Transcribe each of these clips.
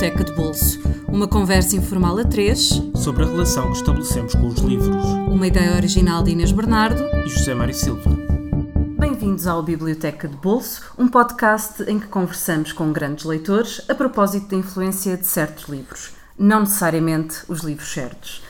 Biblioteca de Bolso. Uma conversa informal a três sobre a relação que estabelecemos com os livros. Uma ideia original de Inês Bernardo e José Mário Silva. Bem-vindos ao Biblioteca de Bolso, um podcast em que conversamos com grandes leitores a propósito da influência de certos livros, não necessariamente os livros certos.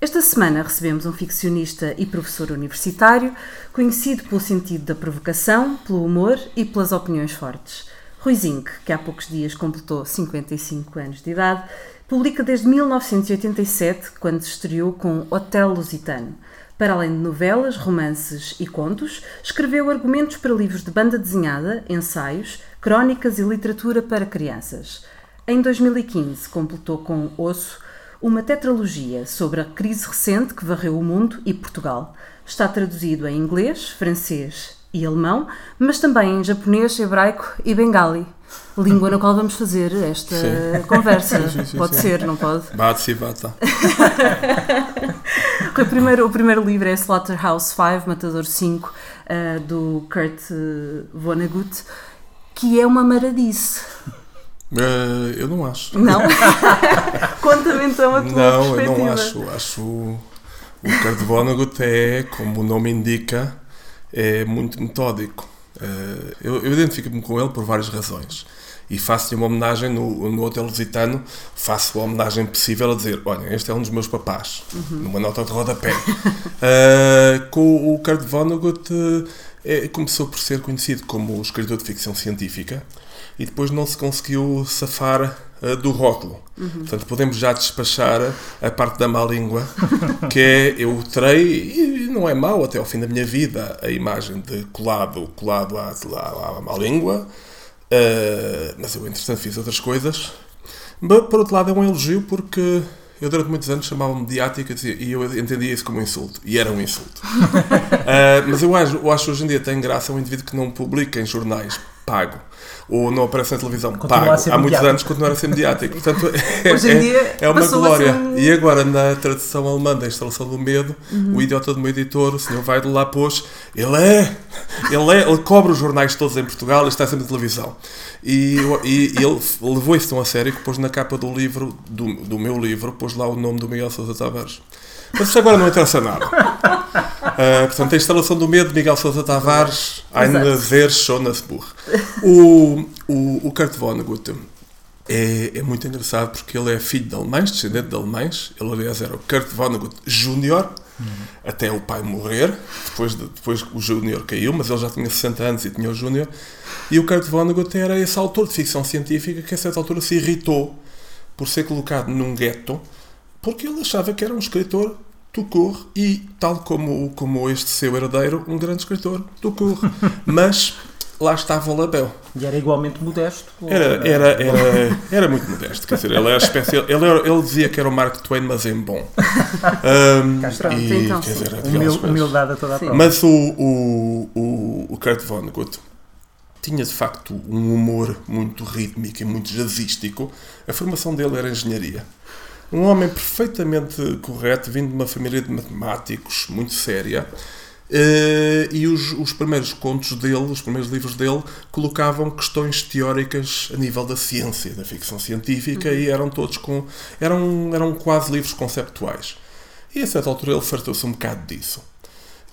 Esta semana recebemos um ficcionista e professor universitário, conhecido pelo sentido da provocação, pelo humor e pelas opiniões fortes. Rui que há poucos dias completou 55 anos de idade, publica desde 1987, quando se estreou com Hotel Lusitano. Para além de novelas, romances e contos, escreveu argumentos para livros de banda desenhada, ensaios, crónicas e literatura para crianças. Em 2015, completou com Osso uma tetralogia sobre a crise recente que varreu o mundo e Portugal. Está traduzido em inglês, francês e alemão, mas também em japonês, hebraico e bengali. Língua na qual vamos fazer esta sim. conversa. Sim, sim, pode ser, não pode? Bate se bata. o, primeiro, o primeiro livro é Slaughterhouse 5, Matador 5, uh, eh, do Kurt Vonnegut, que é uma maradice. Uh, eu não acho. Não? Conta-me então a tua Não, eu não acho. Acho o Kurt Vonnegut é, como o nome indica, é muito metódico. Uh, eu, eu identifico-me com ele por várias razões. E faço-lhe uma homenagem no, no Hotel Lusitano, faço a homenagem possível a dizer: olha, este é um dos meus papás, uhum. numa nota de rodapé. uh, com o Kurt Vonnegut, uh, é, começou por ser conhecido como escritor de ficção científica e depois não se conseguiu safar do rótulo. Uhum. Portanto, podemos já despachar a parte da má língua, que é eu terei, e não é mau até ao fim da minha vida, a imagem de colado, colado à, à, à má língua, uh, mas eu, entretanto, fiz outras coisas. Mas, por outro lado, é um elogio porque eu durante muitos anos chamava-me mediática e eu entendia isso como um insulto. E era um insulto. uh, mas eu acho, eu acho hoje em dia tem graça um indivíduo que não publica em jornais pago ou não aparece na televisão pago. Há muitos anos continuar a ser mediático. Portanto, é, Hoje em dia é, é uma glória. E agora, na tradução alemã da instalação do medo, uhum. o idiota do meu editor, o senhor vai de lá pôs, ele é, ele é, ele cobra os jornais todos em Portugal e está sempre na televisão. E, e, e ele levou isso tão a sério que pôs na capa do livro, do, do meu livro, pôs lá o nome do Miguel Sousa Tavares. Mas isso agora não interessa nada. Uh, portanto, a instalação do medo de Miguel Sousa Tavares, Eine ver Schonasbuch. O, o, o Kurt Vonnegut é, é muito engraçado porque ele é filho de alemães, descendente de alemães. Ele, aliás, era o Kurt Vonnegut Júnior, uhum. até o pai morrer. Depois, de, depois o Júnior caiu, mas ele já tinha 60 anos e tinha o Júnior. E o Kurt Vonnegut era esse autor de ficção científica que, a certa altura, se irritou por ser colocado num gueto porque ele achava que era um escritor Tucur e, tal como, como este seu herdeiro, um grande escritor, Tucur. Mas lá estava o Label. E era igualmente modesto? Era, era, era, era muito modesto. Quer dizer, ele era especial. Ele, era, ele dizia que era o Mark Twain, mas em bom. Um, e, então, quer dizer, Humil, humildade a toda a prova. Mas o, o, o, o Kurt Vonnegut tinha de facto um humor muito rítmico e muito jazzístico. A formação dele era engenharia. Um homem perfeitamente correto, vindo de uma família de matemáticos, muito séria. Uh, e os, os, primeiros contos dele, os primeiros livros dele, colocavam questões teóricas a nível da ciência, da ficção científica, uhum. e eram todos com. eram, eram quase livros conceptuais. E a certa altura ele fartou-se um bocado disso.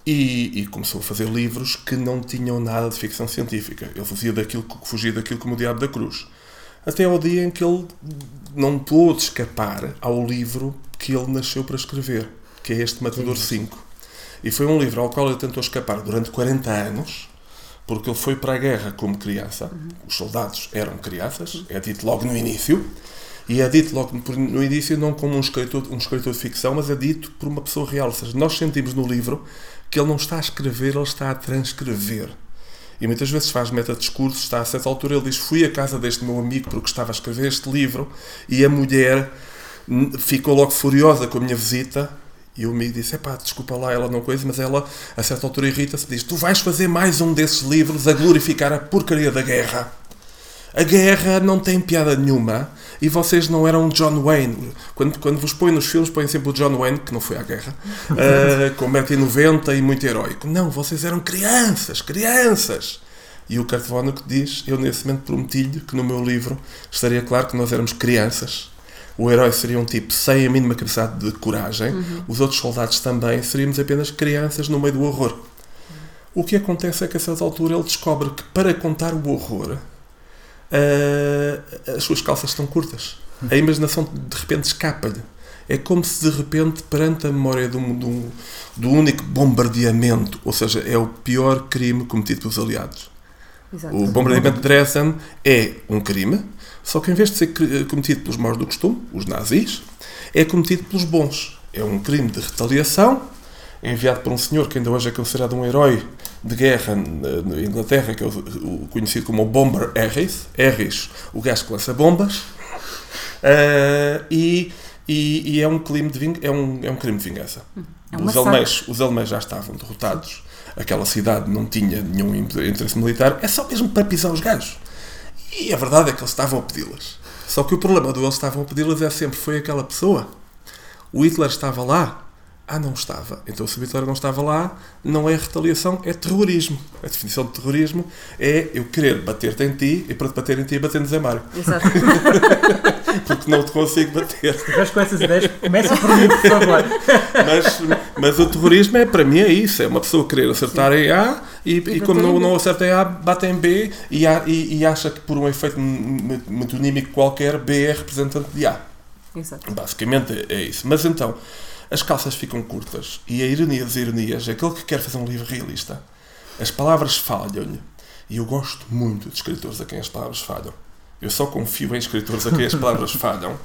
E, e, começou a fazer livros que não tinham nada de ficção científica. Ele fazia daquilo, fugia daquilo como o Diabo da Cruz até ao dia em que ele não pôde escapar ao livro que ele nasceu para escrever, que é este Matador 5. E foi um livro ao qual ele tentou escapar durante 40 anos, porque ele foi para a guerra como criança. Uhum. Os soldados eram crianças, é dito logo no início. E é dito logo no início não como um escritor, um escritor de ficção, mas é dito por uma pessoa real. Ou seja, nós sentimos no livro que ele não está a escrever, ele está a transcrever e muitas vezes faz meta-discurso, está a certa altura ele diz fui à casa deste meu amigo porque estava a escrever este livro e a mulher ficou logo furiosa com a minha visita e o amigo disse, pá, desculpa lá, ela não coisa, mas ela a certa altura irrita-se diz, tu vais fazer mais um desses livros a glorificar a porcaria da guerra. A guerra não tem piada nenhuma e vocês não eram John Wayne. Quando, quando vos põem nos filmes, põem sempre o John Wayne, que não foi à guerra, uh, com 1,90m e muito heróico. Não, vocês eram crianças, crianças. E o Kurt Vonnegut diz: Eu, nesse momento, prometi-lhe que no meu livro estaria claro que nós éramos crianças. O herói seria um tipo sem a mínima capacidade de coragem, uhum. os outros soldados também seríamos apenas crianças no meio do horror. O que acontece é que a certa altura ele descobre que para contar o horror uh, as suas calças estão curtas. A imaginação de repente escapa-lhe. É como se de repente, perante a memória do, do, do único bombardeamento, ou seja, é o pior crime cometido pelos aliados, Exato. O bombardeamento de Dresden é um crime, só que em vez de ser cometido pelos maus do costume, os nazis, é cometido pelos bons. É um crime de retaliação, enviado por um senhor que ainda hoje é considerado um herói de guerra na Inglaterra, que é o conhecido como o Bomber Harris, Harris, o gajo que lança bombas, uh, e, e, e, é um crime de é um, é um crime de vingança. É os, alemães, os alemães já estavam derrotados aquela cidade não tinha nenhum interesse militar, é só mesmo para pisar os gajos. E a verdade é que eles estavam a pedi-las. Só que o problema do eles estavam a pedi-las é sempre foi aquela pessoa. O Hitler estava lá, ah, não estava. Então, se o Hitler não estava lá, não é retaliação, é terrorismo. A definição de terrorismo é eu querer bater-te em ti e para te bater em ti, bater-nos em Mário. Exato. Porque não te consigo bater. Se com essas ideias, começa por mim, por favor. Mas, mas o terrorismo, é, para mim, é isso. É uma pessoa querer acertar Sim. em A e, e, e como não, não acerta em A, bate em B e, e, e acha que por um efeito metonímico qualquer, B é representante de A. Exato. Basicamente é isso. Mas então as calças ficam curtas. E a ironia das ironias, aquele que quer fazer um livro realista, as palavras falham-lhe. E eu gosto muito de escritores a quem as palavras falham. Eu só confio em escritores a quem as palavras falham.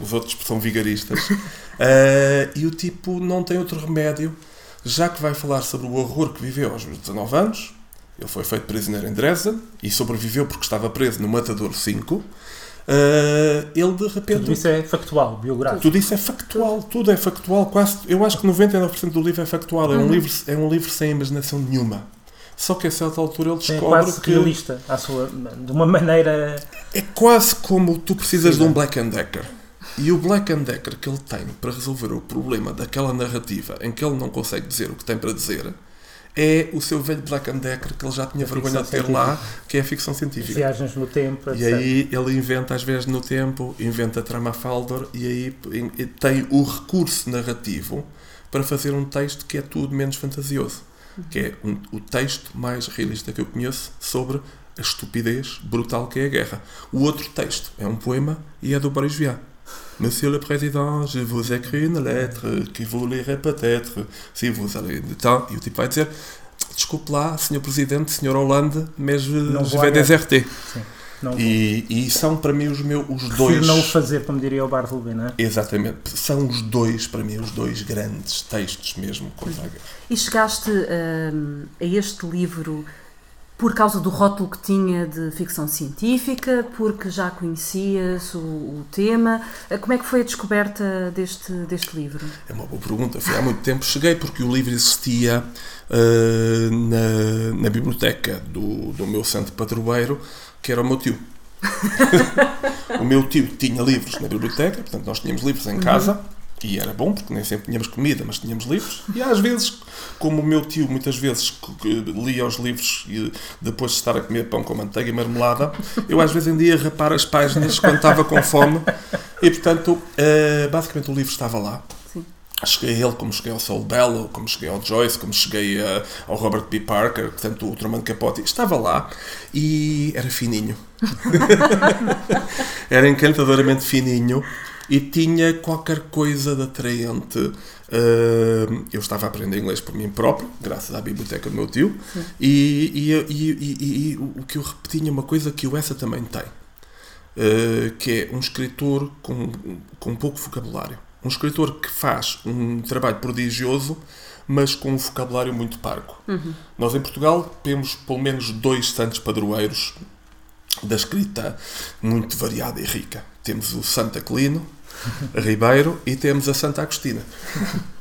Os outros são vigaristas. Uh, e o tipo não tem outro remédio, já que vai falar sobre o horror que viveu aos 19 anos. Ele foi feito prisioneiro em Dresden e sobreviveu porque estava preso no Matador 5. Uh, ele de repente. Tudo isso é factual, biográfico. Tudo isso é factual, tudo é factual. Quase, eu acho que 99% do livro é factual. É um, uhum. livro, é um livro sem imaginação nenhuma. Só que a certa altura ele descobre é quase que. realista, à sua, de uma maneira. É quase como tu precisas Sim, de um Black and Decker. E o Black and Decker que ele tem para resolver o problema daquela narrativa em que ele não consegue dizer o que tem para dizer é o seu velho Black and Decker que ele já tinha a vergonha de ter científica. lá, que é a ficção científica. Viagens no tempo, etc. E aí ele inventa às vezes no tempo, inventa a trama Faldor e aí tem o recurso narrativo para fazer um texto que é tudo menos fantasioso. Que é um, o texto mais realista que eu conheço sobre a estupidez brutal que é a guerra. O outro texto é um poema e é do Boris Vian. Monsieur le Président, je vous écris une lettre que vous lirez peut-être si vous allez de temps. E o tipo vai dizer: Desculpe lá, Senhor Presidente, Senhor Hollande, mas je vais déserter. E, e, são para mim os meus os Prefiro dois. não o fazer, como diria o Bartleby, não é? Exatamente. São os dois, para mim, os dois grandes textos mesmo contra a guerra. E chegaste hum, a este livro por causa do rótulo que tinha de ficção científica, porque já conhecias o, o, tema. Como é que foi a descoberta deste, deste livro? É uma boa pergunta. Foi há muito tempo. Cheguei porque o livro existia uh, na, na biblioteca do, do meu santo padroeiro, que era o meu tio. o meu tio tinha livros na biblioteca, portanto nós tínhamos livros em casa. Uhum. E era bom, porque nem sempre tínhamos comida, mas tínhamos livros. E às vezes, como o meu tio muitas vezes lia os livros e depois de estar a comer pão com manteiga e marmelada, eu às vezes ainda ia rapar as páginas quando estava com fome. E portanto, eh, basicamente o livro estava lá. Cheguei a ele como cheguei ao Saul Bellow, como cheguei ao Joyce, como cheguei a, ao Robert B. Parker, portanto o Truman Capote. Estava lá e era fininho. era encantadoramente fininho e tinha qualquer coisa de atraente. Uh, eu estava a aprender inglês por mim próprio, graças à biblioteca do meu tio, e, e, e, e, o que eu repetia uma coisa que o Essa também tem, uh, que é um escritor com, com pouco vocabulário. Um escritor que faz um trabalho prodigioso, mas com um vocabulário muito parco. Uhum. Nós em Portugal temos pelo menos dois santos padroeiros da escrita muito variada e rica. Temos o Santo Aquilino, Ribeiro e temos a Santa Agostina.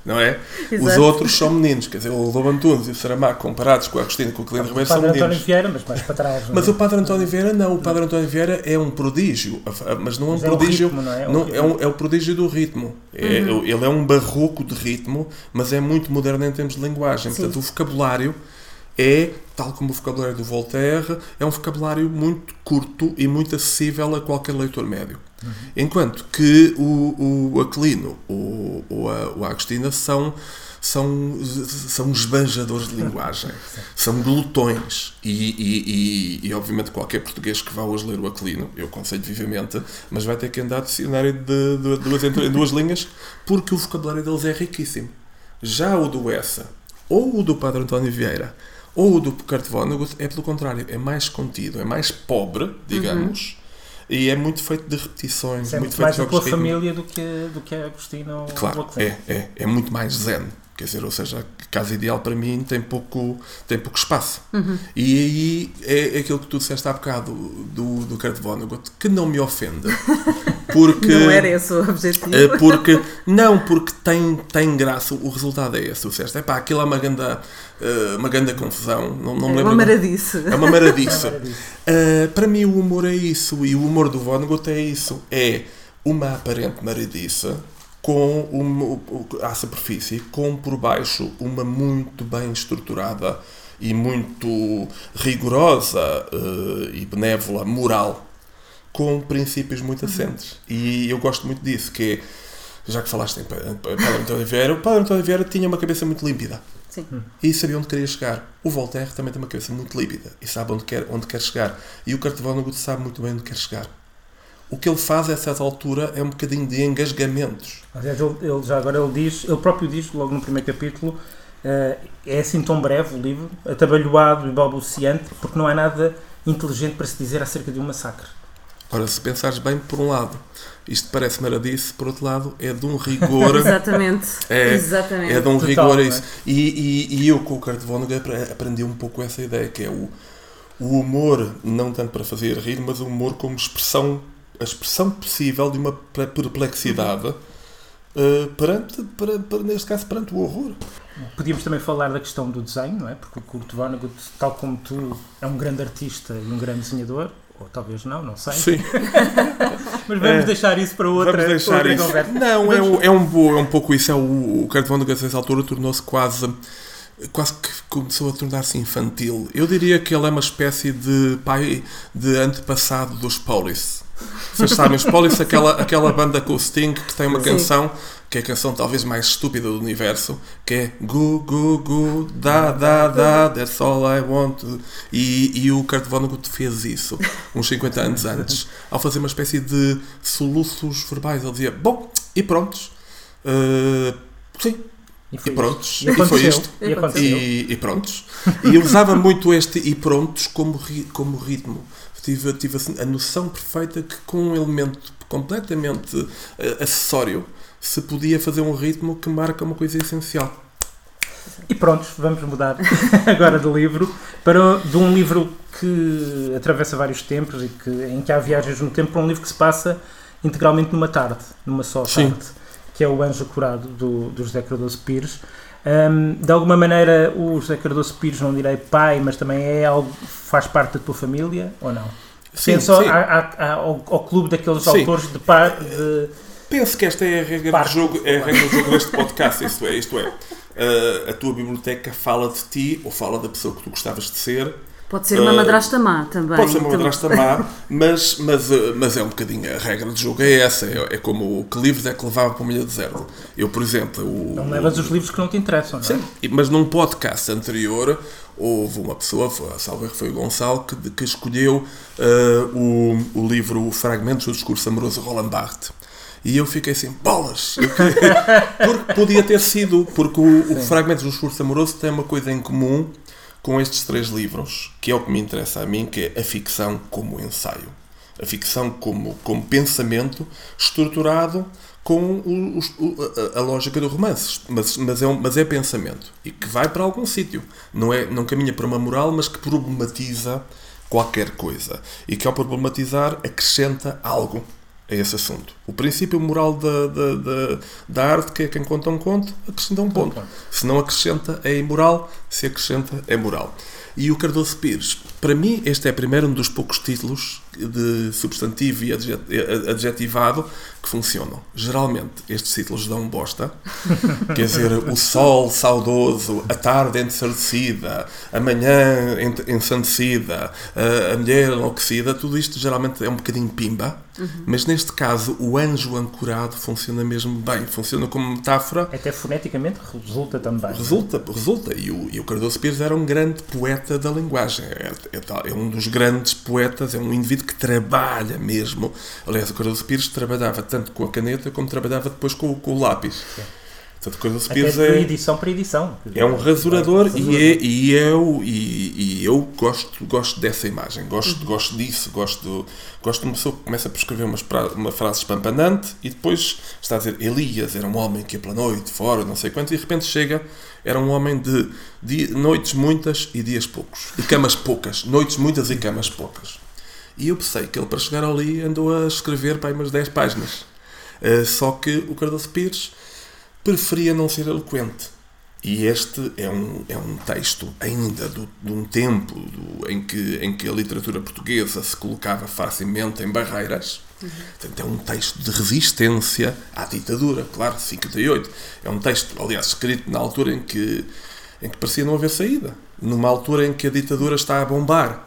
Não é? Os outros são meninos, quer dizer, o Lobo Antunes e o Saramago comparados com a Agostina e com o Clino Ribeiro são meninos. O Padre António Vieira, mas mais para trás. Mas é? o Padre António Vieira não, o Padre António Vieira é um prodígio, mas não é um mas prodígio. É, ritmo, não é? Não, é, um, é o prodígio do ritmo. É, uhum. Ele é um barroco de ritmo, mas é muito moderno em termos de linguagem. Sim. Portanto, o vocabulário é, tal como o vocabulário do Voltaire, é um vocabulário muito curto e muito acessível a qualquer leitor médio. Uhum. Enquanto que o, o Aquilino ou, ou a, o Agostina são são, são esbanjadores de linguagem, são glutões. E, e, e, e, obviamente, qualquer português que vá hoje ler o Aquilino, eu aconselho vivamente, mas vai ter que andar de dicionário de, de, de duas, em duas linhas, porque o vocabulário deles é riquíssimo. Já o do Essa, ou o do Padre António Vieira, ou o do Kurt Vonnegut, é pelo contrário, é mais contido, é mais pobre, digamos. Uhum e é muito feito de repetições. É muito, muito mais a tua família do que, do que a Agostina Claro, é, é, é muito mais zen. Quer dizer, ou seja, a casa ideal para mim tem pouco, tem pouco espaço. Uhum. E aí é, é aquilo que tu disseste há bocado do, do Kurt Vonnegut, que não me ofende. Porque, não era esse o objetivo. É porque, não, porque tem, tem graça, o resultado é esse. Tu disseste, é pá, aquilo é uma grande, uh, uma grande confusão. Não, não é, me uma maradice. É uma maradice. uh, para mim, o humor é isso, e o humor do Vonnegut é isso. É uma aparente maradice com uma, à superfície, com por baixo uma muito bem estruturada e muito rigorosa uh, e benévola moral, com princípios muito uhum. assentes. Uhum. E eu gosto muito disso, que é, já que falaste em Padre António Vieira, o Padre António Vieira tinha uma cabeça muito límpida. Sim. E sabia onde queria chegar. O Voltaire também tem uma cabeça muito límpida e sabe onde quer, onde quer chegar. E o Vonnegut sabe muito bem onde quer chegar o que ele faz a certa altura é um bocadinho de engasgamentos. Aliás, ele, ele, já agora ele diz, ele próprio diz, logo no primeiro capítulo, uh, é assim tão breve o livro, atabalhoado e balbuciante, porque não há nada inteligente para se dizer acerca de um massacre. Ora, se pensares bem, por um lado, isto parece maradice, por outro lado, é de um rigor. Exatamente. É, Exatamente. é de um Total, rigor a isso. É? E, e, e, eu, com o Kurt Vonnegut, aprendi um pouco essa ideia, que é o, o humor, não tanto para fazer rir, mas o humor como expressão a expressão possível de uma perplexidade uh, perante, para, para, neste caso, perante o horror. Podíamos também falar da questão do desenho, não é? Porque o Kurt Vonnegut, tal como tu, é um grande artista e um grande desenhador, ou talvez não, não sei. Sim. Mas vamos é, deixar isso para outra, vamos deixar outra isso. conversa. Não, é, um, é, um, é um pouco isso. É o, o Kurt Vonnegut, nessa altura, tornou-se quase quase que começou a tornar-se infantil. Eu diria que ele é uma espécie de pai de antepassado dos Police. Vocês sabem, os Police, aquela, aquela banda com o Sting que tem uma Sim. canção que é a canção talvez mais estúpida do universo, que é Gu, Gu, Gu, Da, Da, Da, That's All I Want. E, e o Kurt Vonnegut fez isso uns 50 anos antes, ao fazer uma espécie de soluços verbais. Ele dizia: Bom, e prontos. Uh, sim, e, e prontos. E, e, foi isto. E, e, e prontos. E usava muito este e prontos como, como ritmo tive, tive assim, a noção perfeita que com um elemento completamente uh, acessório se podia fazer um ritmo que marca uma coisa essencial. E pronto, vamos mudar agora do livro para de um livro que atravessa vários tempos e que, em que há viagens no tempo para um livro que se passa integralmente numa tarde, numa só Sim. tarde, que é o Anjo Curado do, do José Cardoso Pires. Um, de alguma maneira, o José Cardoso Pires, não direi pai, mas também é algo faz parte da tua família ou não? Sim, Penso sim. ao, ao, clube daqueles sim. autores de par. De... Penso que esta é a regra do jogo, é a regra do jogo deste podcast, isto é, isto é. Uh, a tua biblioteca fala de ti ou fala da pessoa que tu gostavas de ser Pode ser uma uh, madrasta má também. Pode ser uma madrasta má, mas, mas, eh, mas é um bocadinho. A regra do jogo é essa. É, é como o que livros é que levava para uma ilha deserta. Eu, por exemplo. O, não levas os livros que não te interessam, não é? Sim, mas num podcast anterior houve uma pessoa, foi, a salve foi o Gonçalo, que, que escolheu uh, o, o livro Fragmentos do Discurso Amoroso de Roland Barthes. E eu fiquei assim, bolas! porque podia ter sido, porque o, o Fragmentos do Discurso Amoroso tem uma coisa em comum com estes três livros, que é o que me interessa a mim, que é a ficção como ensaio. A ficção como, como pensamento estruturado com o, o, a, lógica do romance, mas, mas, é um, mas é pensamento e que vai para algum sítio. Não, é, não caminha para uma moral, mas que problematiza qualquer coisa e que ao problematizar acrescenta algo a esse assunto. O princípio moral da, da, da, da arte, que é quem conta um conto, acrescenta um ponto. Se não acrescenta, é imoral. Se acrescenta, é moral. E o Cardoso Pires, para mim, este é primeiro um dos poucos títulos de substantivo e adjetivado que funcionam. Geralmente, estes títulos dão bosta. Quer dizer, o sol saudoso, a tarde ensardecida, a manhã ensandecida, a mulher enlouquecida, tudo isto geralmente é um bocadinho pimba. Uhum. Mas neste caso, o anjo ancorado funciona mesmo bem. Funciona como metáfora. Até foneticamente resulta também. Resulta, resulta. E o, e o Cardoso Pires era um grande poeta da linguagem. É, é, é um dos grandes poetas, é um indivíduo que trabalha mesmo. Aliás, o Cardoso Pires trabalhava tanto com a caneta como trabalhava depois com, com o lápis. Portanto, Cardoso Pires é, edição para edição. É um rasurador, é, e, é, e, eu, e, e, eu gosto, gosto dessa imagem, gosto, uhum. gosto disso, gosto, gosto de uma pessoa que começa por escrever uma, uma frase espampanante e depois está a dizer Elias era um homem que ia pela noite, fora, não sei quanto, e de repente chega, era um homem de, de noites muitas e dias poucos, e camas poucas, noites muitas e camas poucas. E eu pensei que ele, para chegar ali, andou a escrever para aí umas 10 páginas. Uh, só que o Cardoso Pires preferia não ser eloquente. E este é um, é um texto ainda do, de um tempo do, em, que, em que a literatura portuguesa se colocava facilmente em barreiras. Uhum. Portanto, é um texto de resistência à ditadura, claro, 58. É um texto, aliás, escrito na altura em que, em que parecia não haver saída. Numa altura em que a ditadura está a bombar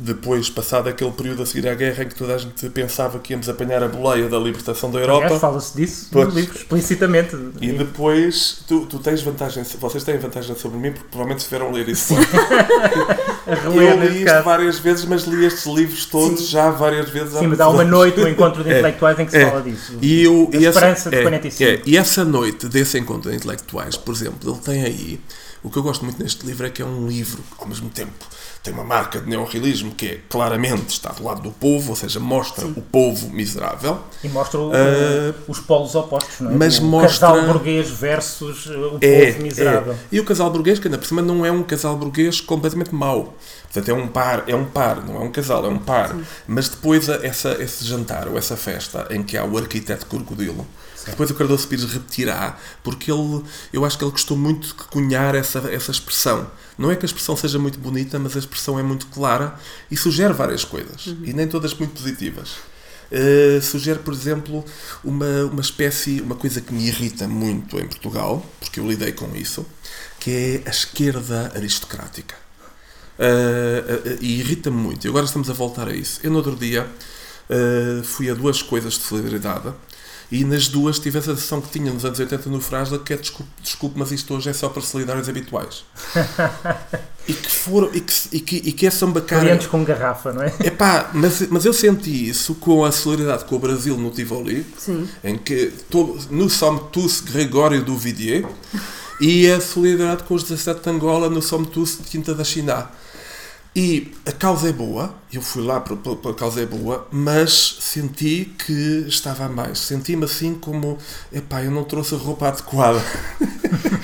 depois, passado aquele período a seguir à guerra em que toda a gente pensava que íamos apanhar a boleia da libertação da Europa. fala-se disso pois. no livro, explicitamente. E depois, tu, tu tens vantagem, vocês têm vantagem sobre mim, porque provavelmente tiveram ler isso. eu li isto várias vezes, mas li estes livros todos Sim. já várias vezes. Sim, mas há uma noite, um encontro de é. intelectuais em que se é. fala disso. E, eu, e esperança essa, de 45. É, é, e essa noite desse encontro de intelectuais, por exemplo, ele tem aí, o que eu gosto muito neste livro é que é um livro, ao mesmo tempo tem uma marca de neorrealismo que é claramente está do lado do povo, ou seja, mostra Sim. o povo miserável. E mostra o, uh, os polos opostos, não é? Mas o mostra... casal burguês versus o é, povo miserável. É. E o casal burguês, que ainda por cima não é um casal burguês completamente mau. Portanto, é um par, é um par, não é um casal, é um par. Sim. Mas depois essa, esse jantar ou essa festa em que há o arquiteto crocodilo, depois o Cardoso Pires repetirá, porque ele, eu acho que ele gostou muito de cunhar essa, essa expressão. Não é que a expressão seja muito bonita, mas a expressão é muito clara e sugere várias coisas, uhum. e nem todas muito positivas. Uh, sugere, por exemplo, uma, uma espécie, uma coisa que me irrita muito em Portugal, porque eu lidei com isso, que é a esquerda aristocrática. Uh, uh, e irrita-me muito. E agora estamos a voltar a isso. Eu, no outro dia, fui a duas coisas de solidariedade e nas duas tive a sensação que tinha nos anos 80 no Frasla que é desculpe, desculpe, mas isto hoje é só para solidários habituais. e que foram e que, e que, e que é sambacar. Clientes com garrafa, não é? Epá, mas, mas eu senti isso com a solidariedade com o Brasil no Tivoli, Sim. em que todo, no Somtus Gregório do Vidier e a solidariedade com os 17 de Angola no Somtus de Quinta da China. E a causa é boa, eu fui lá pela causa é boa, mas senti que estava a mais. Senti-me assim como, epá, eu não trouxe a roupa adequada.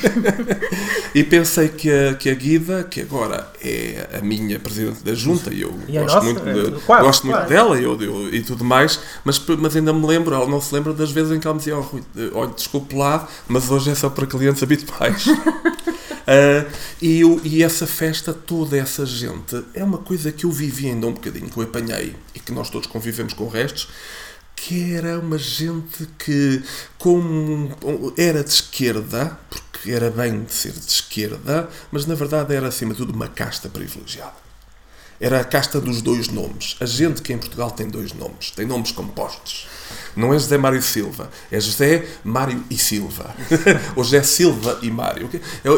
e pensei que a, que a Guida, que agora é a minha presidente da junta, e eu e gosto, nossa, muito, de, claro, gosto claro. muito dela eu, eu, e tudo mais, mas, mas ainda me lembro, ela não se lembra das vezes em que ela me dizia, oh, olha, desculpe lá, mas hoje é só para clientes habituais. Uh, e, eu, e essa festa, toda essa gente, é uma coisa que eu vivi ainda um bocadinho, que eu apanhei e que nós todos convivemos com restos, que era uma gente que, como era de esquerda, porque era bem de ser de esquerda, mas na verdade era acima de tudo uma casta privilegiada. Era a casta dos dois nomes. A gente que em Portugal tem dois nomes, tem nomes compostos. Não é José Mário Silva, é José Mário e Silva. Ou José Silva e Mário.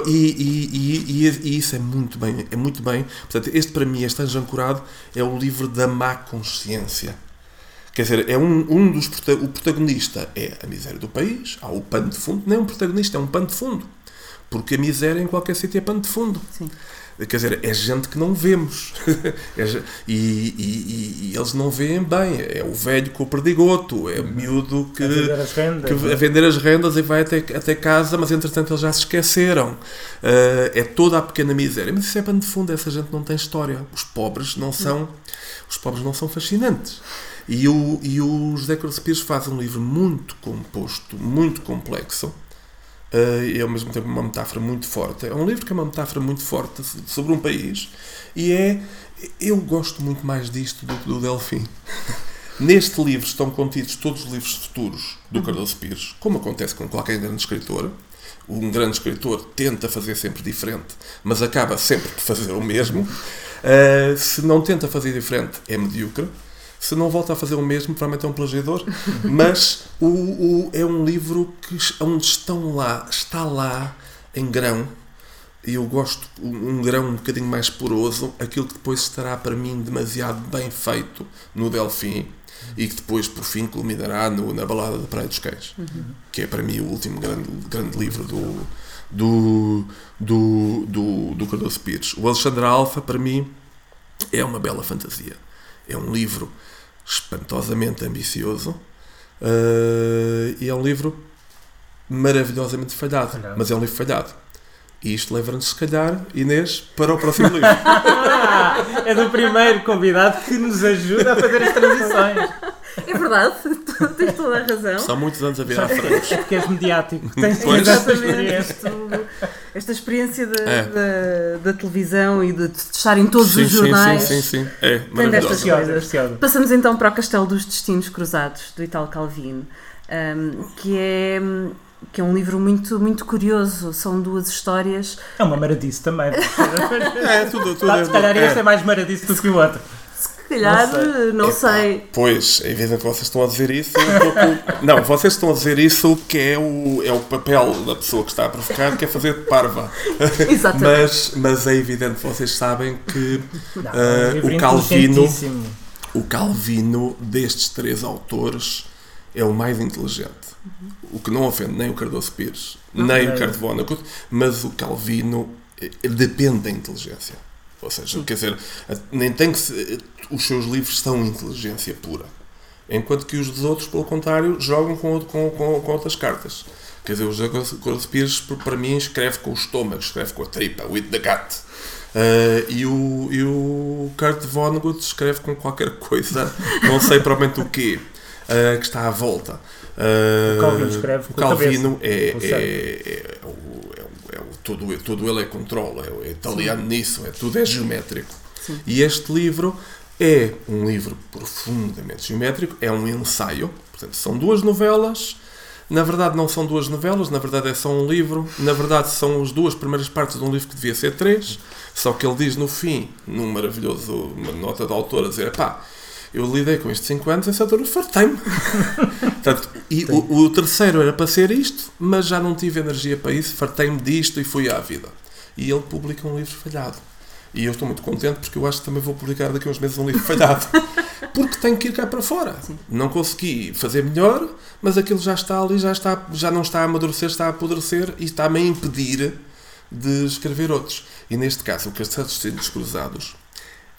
E, e, e, e, isso é muito bem. É muito bem. Portanto, este para mim, este Anjo Ancorado, é o livro da má consciência. Quer dizer, é um, um dos. O protagonista é a miséria do país, há o pano de fundo. Não é um protagonista, é um pano de fundo. Porque a miséria em qualquer sítio é pano de fundo. Sim. Quer dizer, é gente que não vemos. é, e, e, e, eles não veem bem. É o velho com o perdigoto, é o miúdo que a vender as rendas, que, a vender as rendas e vai até, até casa, mas entretanto eles já se esqueceram. Uh, é toda a pequena miséria. Mas isso é bem de fundo, essa gente não tem história. Os pobres não são, os pobres não são fascinantes. E o, e o José Carlos Pires faz um livro muito composto, muito complexo, e ao mesmo tempo uma metáfora muito forte. É um livro que é uma metáfora muito forte sobre um país e é. Eu gosto muito mais disto do que do Delfim. Neste livro estão contidos todos os livros futuros do Cardoso Pires, como acontece com qualquer grande escritor. Um grande escritor tenta fazer sempre diferente, mas acaba sempre por fazer o mesmo. Uh, se não tenta fazer diferente, é medíocre. Se não volta a fazer o mesmo, provavelmente é um plagiador. mas o, o, é um livro que onde estão lá, está lá em grão. E eu gosto um grão um bocadinho mais poroso, aquilo que depois estará para mim demasiado bem feito no Delfim e que depois, por fim, culminará no, na Balada da Praia dos Cães, uhum. que é para mim o último grande, grande livro do, do, do, do, do Cardoso Pires. O Alexandre Alfa, para mim, é uma bela fantasia. É um livro espantosamente ambicioso uh, e é um livro maravilhosamente falhado, falhado, mas é um livro falhado. E isto leva-nos, se calhar, Inês, para o próximo livro. é do primeiro convidado que nos ajuda a fazer as transições. É verdade, tens toda a razão. São muitos anos a virar frentes. É porque és mediático. Tens pois. exatamente esta experiência da, é. da, da, televisão e de, de estar em todos sim, os jornais. Sim, sim, sim. É Tem destas coisas. Passamos então para o Castelo dos Destinos Cruzados, do Italo Calvino, um, que é que é um livro muito, muito curioso. São duas histórias. É uma maradice também. é, tudo, tudo. Tá, se calhar é. este é mais maradice do que o outro. Se calhar, não sei. Não sei. Pois, é evidente que vocês estão a dizer isso. Um não, vocês estão a dizer isso que é o, é o papel da pessoa que está a provocar, que é fazer de parva. Exatamente. mas, mas é evidente que vocês sabem que não, uh, o Calvino. O Calvino destes três autores é o mais inteligente. Uhum. O que não ofende nem o Cardoso Pires, não, nem o Cardo Vonnegut, mas o Calvino eh, depende da inteligência. Ou seja, quer dizer, nem tem que se, os seus livros são inteligência pura. Enquanto que os dos outros, pelo contrário, jogam com, com, com, com outras cartas. Quer dizer, o Cardoso Pires, para mim, escreve com o estômago, escreve com a tripa, with the gut. Uh, e, o, e o Kurt Vonnegut escreve com qualquer coisa, não sei provavelmente o quê uh, que está à volta. Uh, o Calvino escreve o Calvino é, é, é, é, o, é, o, todo, todo ele é controle, é, italiano Sim. nisso, é, tudo é geométrico. Sim. E este livro é um livro profundamente geométrico, é um ensaio, portanto, são duas novelas. Na verdade, não são duas novelas, na verdade, é só um livro. Na verdade, são as duas primeiras partes de um livro que devia ser três. Só que ele diz no fim, num maravilhoso uma nota da autora, dizer: pá, eu lidei com estes 5 anos, essa altura fartei-me. e o, o, terceiro era para ser isto, mas já não tive energia para isso, fartei-me disto e fui à vida. E ele publica um livro falhado. E eu estou muito contente porque eu acho que também vou publicar daqui a uns meses um livro falhado. Porque tenho que ir cá para fora. Sim. Não consegui fazer melhor, mas aquilo já está ali, já, está, já não está a amadurecer, está a apodrecer e está-me a impedir de escrever outros. E neste caso, o Castelo dos Cílios Cruzados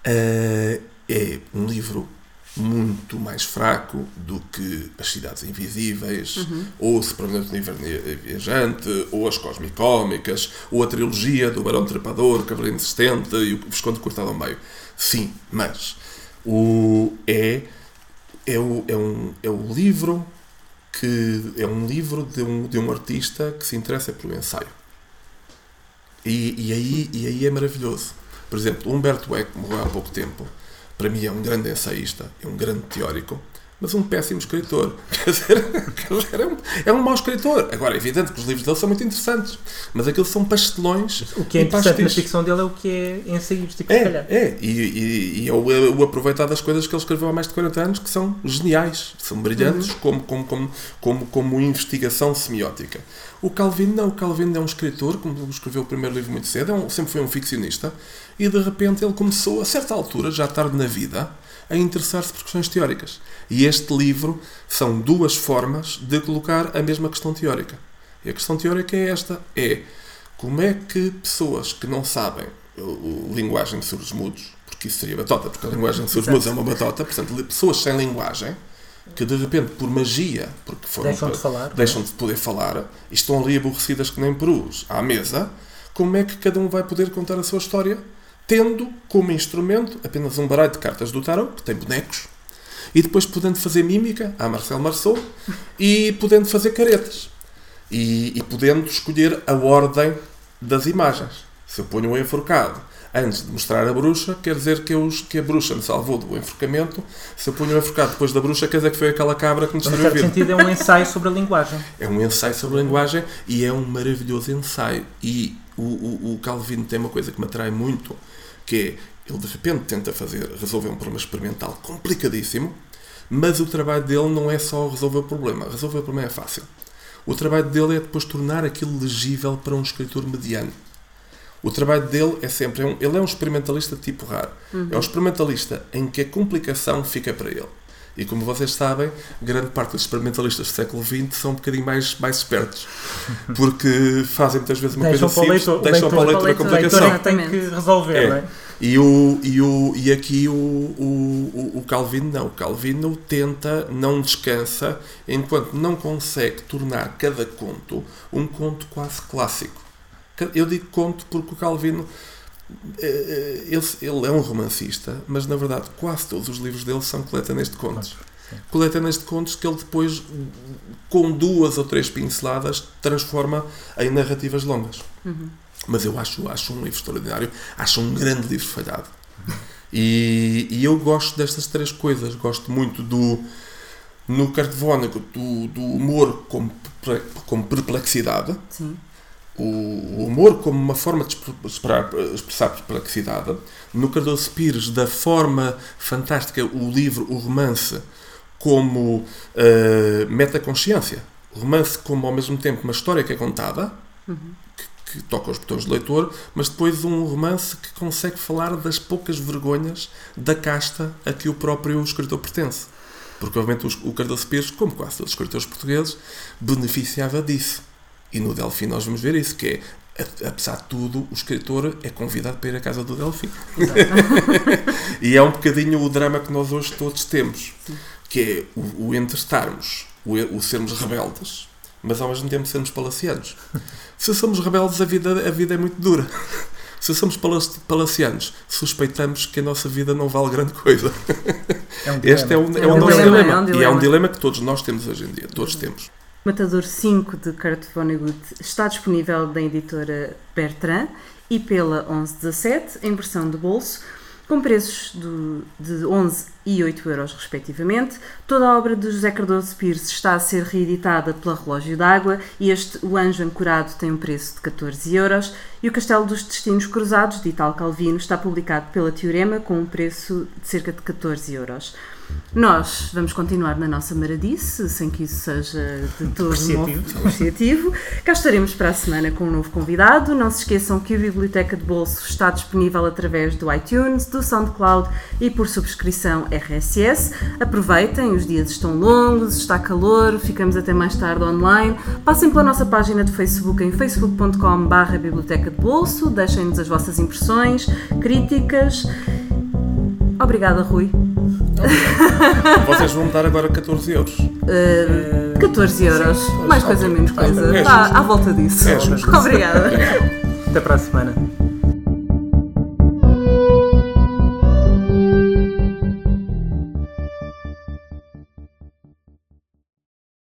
uh, é um livro muito mais fraco do que As Cidades Invisíveis, uhum. ou Supermercado Viajante, ou As Cosmicómicas, ou a trilogia do Barão Trepador, Cavaleiro Insistente e o Visconde Cortado ao Meio. Sim, mas o, é, é, o, é, um, é o livro que é um livro de um, de um artista que se interessa pelo ensaio. E, e, aí, e aí é maravilhoso. Por exemplo, Humberto Eco morreu há pouco tempo para mim é um grande ensaísta, é um grande teórico, mas um péssimo escritor. Quer dizer, é, um, é um mau escritor. Agora, é evidente que os livros dele são muito interessantes, mas aqueles são pastelões. O que é interessante na ficção dele é o que é ensaístico, é, se calhar. É, e, e, e é o, o, aproveitar das coisas que ele escreveu há mais de 40 anos que são geniais, são brilhantes uhum. como, como, como, como, como investigação semiótica. O Calvino não, o Calvino é um escritor, como escreveu o primeiro livro muito cedo, é um, sempre foi um ficcionista, e de repente ele começou, a certa altura, já tarde na vida, a interessar-se por questões teóricas. E este livro são duas formas de colocar a mesma questão teórica. E a questão teórica é esta: é como é que pessoas que não sabem a linguagem de surdos mudos, porque isso seria batota, porque a linguagem de surdos mudos é uma batota, portanto, pessoas sem linguagem, que de repente, por magia, porque foram, deixam, de, falar, deixam de poder falar e estão ali aborrecidas que nem perus à mesa, como é que cada um vai poder contar a sua história tendo como instrumento apenas um baralho de cartas do tarot, que tem bonecos, e depois podendo fazer mímica, a Marcel Marceau, e podendo fazer caretas. e, e podendo escolher a ordem das imagens. Se eu ponho um enforcado antes de mostrar a bruxa, quer dizer que, eu, que a bruxa me salvou do enforcamento. Se eu ponho um enforcado depois da bruxa, quer dizer que foi aquela cabra que me destruiu a vida. sentido, é um ensaio sobre a linguagem. É um ensaio sobre a linguagem e é um maravilhoso ensaio. E o, o, o Calvino tem uma coisa que me atrai muito, que é, ele de repente tenta fazer, resolver um problema experimental complicadíssimo, mas o trabalho dele não é só resolver o problema. Resolver o problema é fácil. O trabalho dele é depois tornar aquilo legível para um escritor mediano. O trabalho dele é sempre, é um- ele é um experimentalista de tipo raro. É um experimentalista em que a complicação fica para ele. E como vocês sabem, grande parte dos experimentalistas do século XX são um bocadinho mais, mais espertos. Porque fazem muitas vezes uma Deixam coisa para simples, leitor- deixam para o leitor- leitor a o leitor- leitor complicação. que tem que resolver, É. não é? E, o, e, o, e aqui o, o, o- o Calvino não. O Calvino tenta, não descansa, enquanto não consegue tornar cada conto um conto quase clássico. Eu digo conto porque o Calvino eh, eh, ele, ele é um romancista, mas na verdade quase todos os livros dele são coletâneas de contos. Coletâneas de contos que ele depois, com duas ou três pinceladas, transforma em narrativas longas. Mas eu acho, acho um livro extraordinário, acho um grande livro falhado. E, e eu gosto destas três coisas. Gosto muito do, no cartevónico, do, do humor como, como perplexidade, Sim. O, humor como uma forma de expre- expressar, expressar perplexidade. No Cardoso Pires, da forma fantástica, o livro, o romance, como eh, metaconsciência. O romance como, ao mesmo tempo, uma história que é contada, que, que toca os botões do leitor, mas depois um romance que consegue falar das poucas vergonhas da casta a que o próprio escritor pertence. Porque, obviamente, o Cardoso Pires, como quase todos os escritores portugueses, beneficiava disso. E no Delfim nós vamos ver isso, que é, apesar de tudo, o escritor é convidado para ir à casa do Delfim. e é um bocadinho o drama que nós hoje todos temos, que é o, o entre estarmos, o, o sermos rebeldes, mas ao mesmo tempo sermos palacianos. Se somos rebeldes, a vida, a vida é muito dura. Se somos palaci- palacianos, suspeitamos que a nossa vida não vale grande coisa. É um Este é um, é É um um nosso dilema, dilema. é um E é um dilema que todos nós temos hoje em dia. Todos temos. Matador 5 de Kurt Vonnegut está disponível na editora Bertrand e pela 1117 em versão de bolso, com preços do- de 11 e 8 euros respectivamente. Toda a obra de José Cardoso Pires está a ser reeditada pela Relógio d'Água e este O Anjo Ancorado tem um preço de 14 euros e o Castelo dos Destinos Cruzados, de Ital Calvino, está publicado pela Teorema com um preço de cerca de 14 euros. Nós vamos continuar na nossa maradice, sem que isso seja de todo Apreciativo. Cá estaremos para a semana com um novo convidado. Não se esqueçam que a Biblioteca de Bolso está disponível através do iTunes, do SoundCloud e por subscrição RSS. Aproveitem, os dias estão longos, está calor, ficamos até mais tarde online. Passem pela nossa página de Facebook em facebook.com.br Biblioteca de Bolso, deixem-nos as vossas impressões, críticas. Obrigada, Rui. Vocês vão me dar agora 14 euros. Uh, 14 euros, mais coisa, menos coisa. É Está à volta disso. É. Obrigada. Até para a semana.